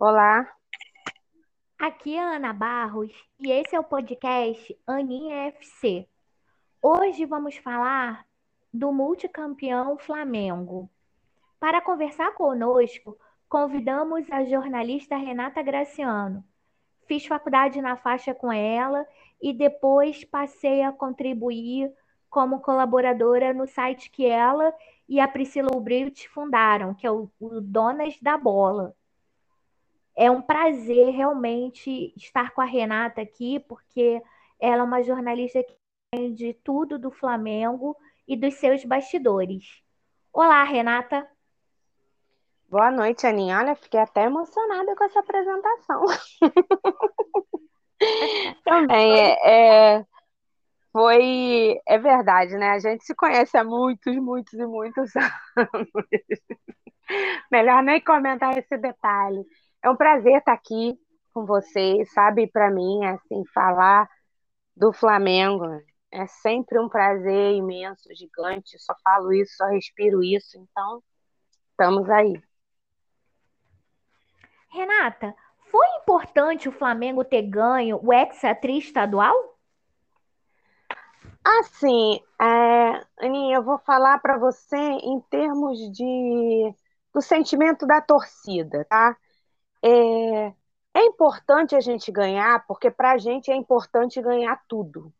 Olá, Aqui é Ana Barros e esse é o podcast Aninha FC. Hoje vamos falar do multicampeão Flamengo. Para conversar conosco, convidamos a jornalista Renata Graciano. Fiz faculdade na faixa com ela e depois passei a contribuir como colaboradora no site que ela e a Priscila Ubright fundaram, que é o Donas da Bola. É um prazer realmente estar com a Renata aqui, porque ela é uma jornalista que entende tudo do Flamengo e dos seus bastidores. Olá, Renata. boa noite, Aninha. Olha, fiquei até emocionada com essa apresentação. Também é, é, foi, é verdade, né? A gente se conhece há muitos, muitos e muitos anos. Melhor nem comentar esse detalhe. É um prazer estar aqui com vocês, sabe? Para mim, assim, falar do Flamengo é sempre um prazer imenso, gigante. Só falo isso, só respiro isso. Então, estamos aí. Renata, foi importante o Flamengo ter ganho o Hexa-Tri estadual? Assim, é, Aninha, eu vou falar para você em termos de do sentimento da torcida, tá? É, é importante a gente ganhar, porque para a gente é importante ganhar tudo.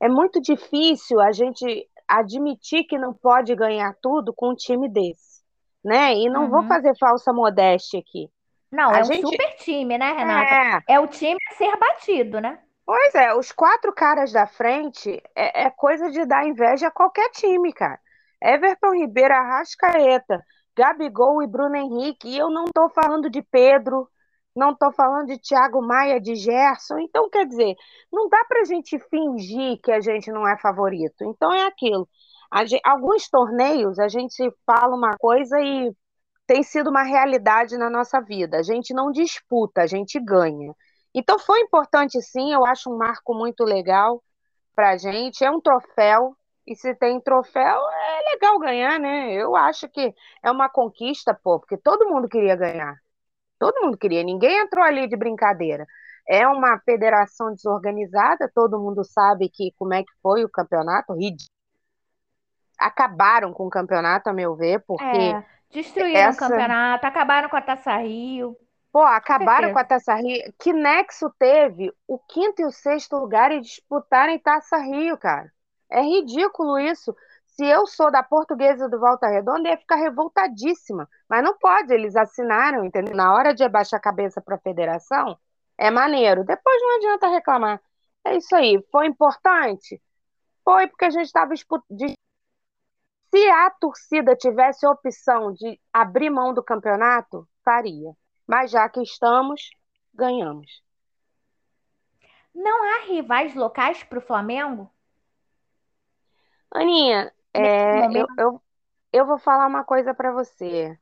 É muito difícil a gente admitir que não pode ganhar tudo com um time desse, né? E não vou Uhum. fazer falsa modéstia aqui. Não, A é um gente super time, né, Renata? é, É o time a ser batido, né? pois é, os quatro caras da frente é, é coisa de dar inveja a qualquer time, cara. Everton Ribeiro, Arrascaeta, Gabigol e Bruno Henrique. E eu não estou falando de Pedro, não estou falando de Thiago Maia, de Gerson. Então, quer dizer, não dá para a gente fingir que a gente não é favorito. Então é aquilo. A gen- alguns torneios a gente fala uma coisa e tem sido uma realidade na nossa vida. A gente não disputa, a gente ganha. Então foi importante sim, eu acho um marco muito legal para a gente. É um troféu, e se tem troféu, é legal ganhar, né? Eu acho que é uma conquista, pô, porque todo mundo queria ganhar. Todo mundo queria, ninguém entrou ali de brincadeira. É uma federação desorganizada, todo mundo sabe que como é que foi o campeonato, ridículo. Acabaram com o campeonato, a meu ver, porque É, destruíram o essa campeonato, acabaram com a Taça Rio, Pô, com acabaram com a certeza. Taça Rio. Que nexo teve o quinto e o sexto lugar e disputarem Taça Rio, cara? É ridículo isso. Se eu sou da Portuguesa do Volta Redonda, ia ficar revoltadíssima. Mas não pode, eles assinaram, entendeu? Na hora de abaixar a cabeça para a federação, é maneiro. Depois não adianta reclamar. É isso aí. Foi importante? Foi porque a gente estava disputando. Se a torcida tivesse a opção de abrir mão do campeonato, faria. Mas já que estamos, ganhamos. Não há rivais locais para o Flamengo Aninha, é, eu, eu, eu vou falar uma coisa para você.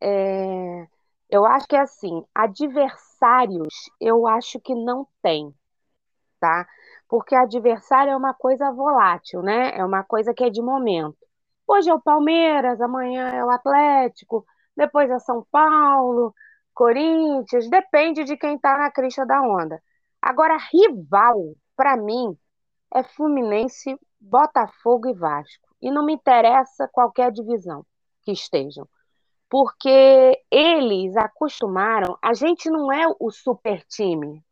É, eu acho que é assim, adversários, eu acho que não tem, tá? Porque adversário é uma coisa volátil, né? É uma coisa que é de momento. Hoje é o Palmeiras, amanhã é o Atlético, depois é São Paulo, Corinthians, depende de quem tá na crista da onda. Agora, rival, para mim, é Fluminense, Botafogo e Vasco. E não me interessa qualquer divisão que estejam, porque eles acostumaram. A gente não é o super time.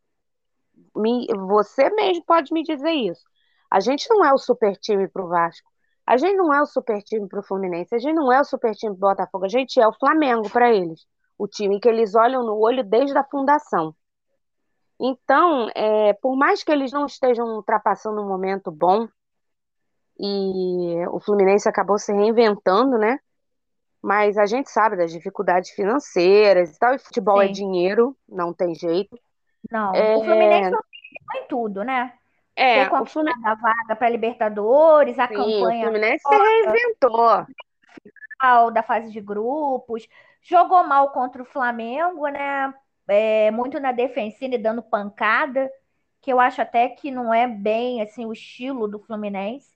Me- Você mesmo pode me dizer isso. A gente não é o super time para o Vasco. A gente não é o super time para o Fluminense. A gente não é o super time para Botafogo. A gente é o Flamengo para eles. O time que eles olham no olho desde a fundação. Então, é, por mais que eles não estejam ultrapassando um momento bom, e o Fluminense acabou se reinventando, né? Mas a gente sabe das dificuldades financeiras e tal, e futebol é Sim. dinheiro, não tem jeito. Não, o Fluminense É, não ganhou em tudo, né? É o Fluminense, conquistado a vaga para Libertadores, a sim, o campanha Fluminense se reinventou. final da fase de grupos, jogou mal contra o Flamengo, né? É, muito na defensiva e dando pancada, que eu acho até que não é bem assim o estilo do Fluminense.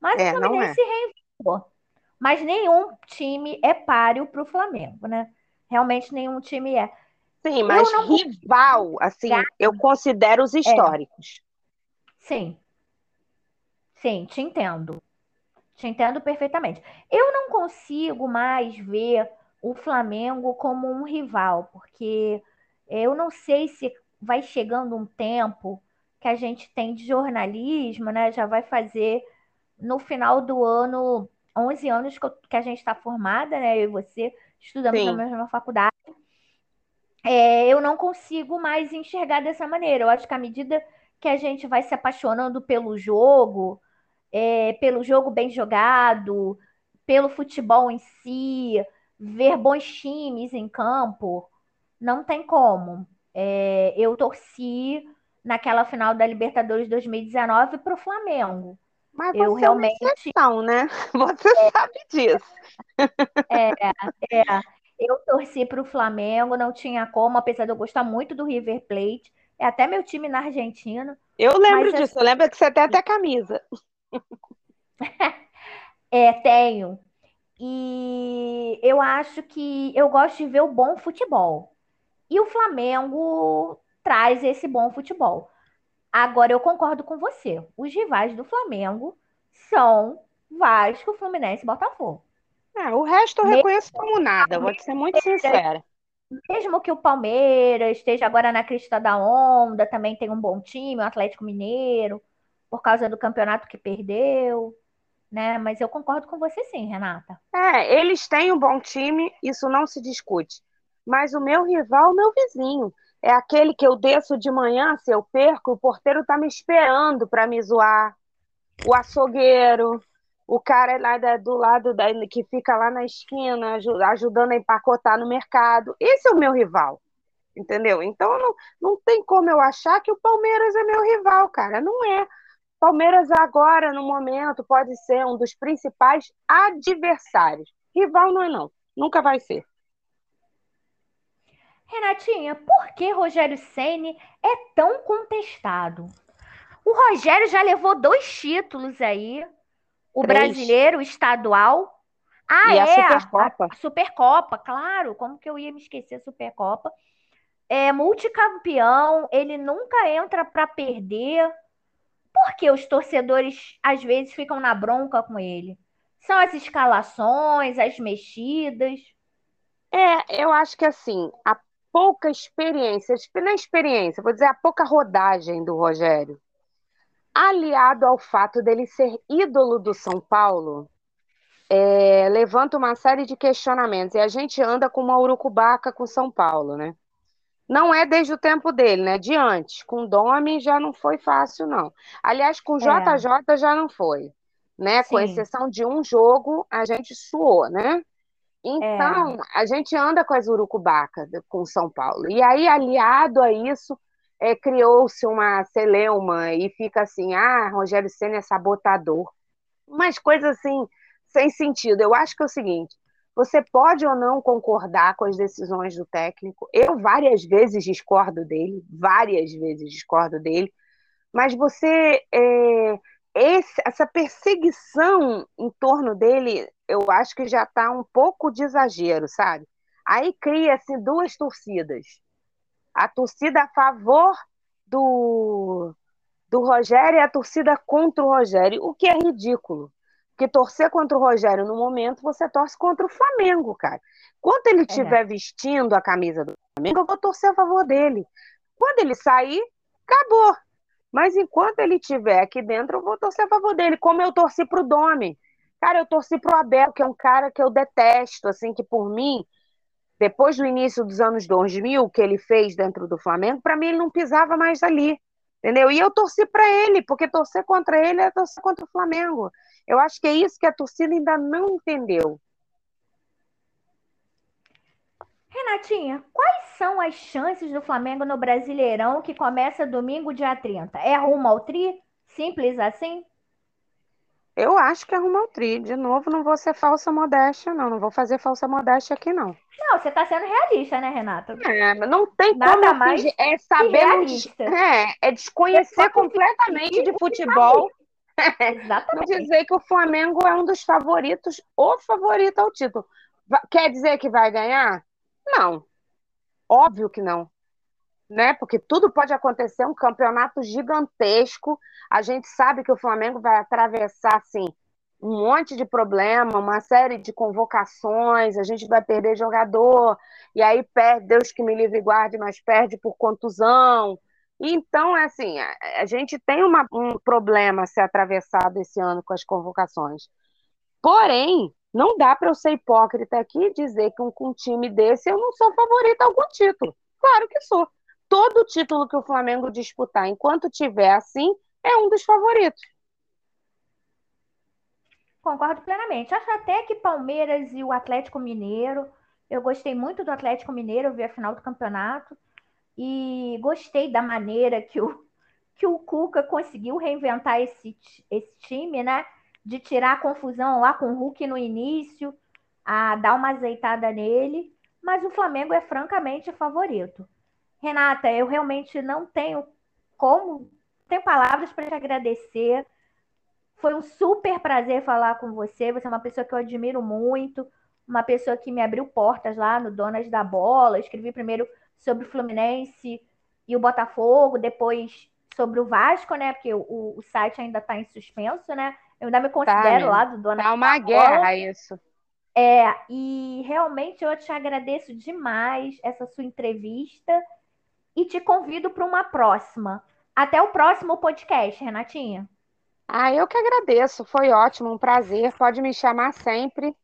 Mas o É, não Fluminense é. se reinventou. Mas nenhum time é páreo para o Flamengo, né? Realmente nenhum time é. Sim, mas rival, assim, eu considero os é. históricos. Sim. Sim, te entendo. Te entendo perfeitamente. Eu não consigo mais ver o Flamengo como um rival, porque eu não sei se vai chegando um tempo que a gente tem de jornalismo, né? Já vai fazer no final do ano 11 anos que a gente está formada, né? Eu e você estudamos Sim. na mesma faculdade. É, eu não consigo mais enxergar dessa maneira. Eu acho que à medida que a gente vai se apaixonando pelo jogo, é, pelo jogo bem jogado, pelo futebol em si, ver bons times em campo, não tem como. É, eu torci naquela final da Libertadores 2019 para o Flamengo. Mas eu você realmente... é uma exceção, né? Você é, sabe disso. É, é. Eu torci para o Flamengo, não tinha como, apesar de eu gostar muito do River Plate. É até meu time na Argentina. Eu lembro disso, assim, eu lembro que você tem até camisa. é, tenho. E eu acho que eu gosto de ver o bom futebol. E o Flamengo traz esse bom futebol. Agora eu concordo com você. Os rivais do Flamengo são Vasco, Fluminense e Botafogo. É, o resto eu mesmo, reconheço como nada, vou ser muito sincera. Mesmo que o Palmeiras esteja agora na crista da onda, também tem um bom time, o Atlético Mineiro, por causa do campeonato que perdeu, né? Mas eu concordo com você sim, Renata. É, eles têm um bom time, isso não se discute. Mas o meu rival, o meu vizinho, é aquele que eu desço de manhã, se eu perco, o porteiro tá me esperando para me zoar. O açougueiro, o cara lá da, do lado da, que fica lá na esquina ajudando a empacotar no mercado. Esse é o meu rival, entendeu? Então não, não tem como eu achar que o Palmeiras é meu rival, cara. Não é. Palmeiras agora, no momento, pode ser um dos principais adversários. Rival não é não, nunca vai ser. Renatinha, por que Rogério Ceni é tão contestado? O Rogério já levou dois títulos aí o Três. brasileiro, o estadual. Ah, e é, a Supercopa. A, Supercopa, claro. Como que eu ia me esquecer a Supercopa? É multicampeão, ele nunca entra para perder. Por que os torcedores às vezes ficam na bronca com ele? São as escalações, as mexidas. É, eu acho que assim, a pouca experiência, na experiência, vou dizer, a pouca rodagem do Rogério aliado ao fato dele ser ídolo do São Paulo, é, levanta uma série de questionamentos. E a gente anda com uma urucubaca com São Paulo, né? Não é desde o tempo dele, né? De antes. Com Domi já não foi fácil, não. Aliás, com JJ é. já não foi. Né? Com exceção de um jogo, a gente suou, né? Então, é. a gente anda com as urucubaca com São Paulo. E aí, aliado a isso, é, criou-se uma celeuma e fica assim, ah, Rogério Senna é sabotador. Umas coisas assim, sem sentido. Eu acho que é o seguinte, você pode ou não concordar com as decisões do técnico. Eu várias vezes discordo dele, várias vezes discordo dele, mas você é, esse, essa perseguição em torno dele, eu acho que já está um pouco de exagero, sabe? Aí cria-se duas torcidas a torcida a favor do, do Rogério e a torcida contra o Rogério, o que é ridículo. Porque torcer contra o Rogério no momento, você torce contra o Flamengo, cara. Quando ele estiver é. vestindo a camisa do Flamengo, eu vou torcer a favor dele. Quando ele sair, acabou. Mas enquanto ele estiver aqui dentro, eu vou torcer a favor dele, como eu torci pro Domi. Cara, eu torci pro Abel, que é um cara que eu detesto, assim, que por mim, depois do início dos anos 2000, que ele fez dentro do Flamengo, para mim ele não pisava mais ali. Entendeu? E eu torci para ele, porque torcer contra ele é torcer contra o Flamengo. Eu acho que é isso que a torcida ainda não entendeu. Renatinha, quais são as chances do Flamengo no Brasileirão que começa domingo, dia 30? É rumo ao tri? Simples assim? Eu acho que arrumou o tri. De novo, não vou ser falsa modéstia, não. Não vou fazer falsa modéstia aqui, não. Não, você está sendo realista, né, Renata? É, não tem Nada como mais é saber é, é desconhecer completamente de futebol. Exatamente. Não dizer que o Flamengo é um dos favoritos, o favorito ao título. Quer dizer que vai ganhar? Não. Óbvio que não. Né? Porque tudo pode acontecer, um campeonato gigantesco. A gente sabe que o Flamengo vai atravessar assim um monte de problema, uma série de convocações, a gente vai perder jogador, e aí perde, Deus que me livre e guarde, mas perde por contusão. Então, é assim, a, gente tem uma, um problema a ser atravessado esse ano com as convocações. Porém, não dá para eu ser hipócrita aqui e dizer que um, com um time desse eu não sou favorita a algum título. Claro que sou. Todo título que o Flamengo disputar, enquanto tiver assim, é um dos favoritos. Concordo plenamente. Acho até que Palmeiras e o Atlético Mineiro. Eu gostei muito do Atlético Mineiro, eu vi a final do campeonato. E gostei da maneira que o, que o Cuca conseguiu reinventar esse, esse time, né? De tirar a confusão lá com o Hulk no início, a dar uma azeitada nele. Mas o Flamengo é francamente favorito. Renata, eu realmente não tenho como, tenho palavras para te agradecer foi um super prazer falar com você. Você é uma pessoa que eu admiro muito, uma pessoa que me abriu portas lá no Donas da Bola. Eu escrevi primeiro sobre o Fluminense e o Botafogo, depois sobre o Vasco, né? Porque o, o site ainda está em suspenso, né? Eu ainda me tá, considero tá, lá do Donas tá uma guerra isso. É, e realmente eu te agradeço demais essa sua entrevista e te convido para uma próxima. Até o próximo podcast, Renatinha. Ah, eu que agradeço, foi ótimo, um prazer, pode me chamar sempre.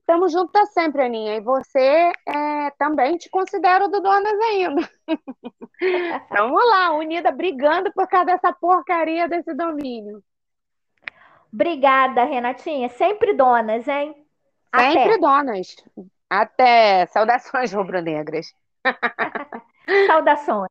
Estamos juntas sempre, Aninha, e você é, também te considero do Donas ainda. Vamos lá, unida, brigando por causa dessa porcaria desse domínio. Obrigada, Renatinha, sempre donas, hein? Sempre Até. donas. Até. Saudações rubro-negras. Saudações.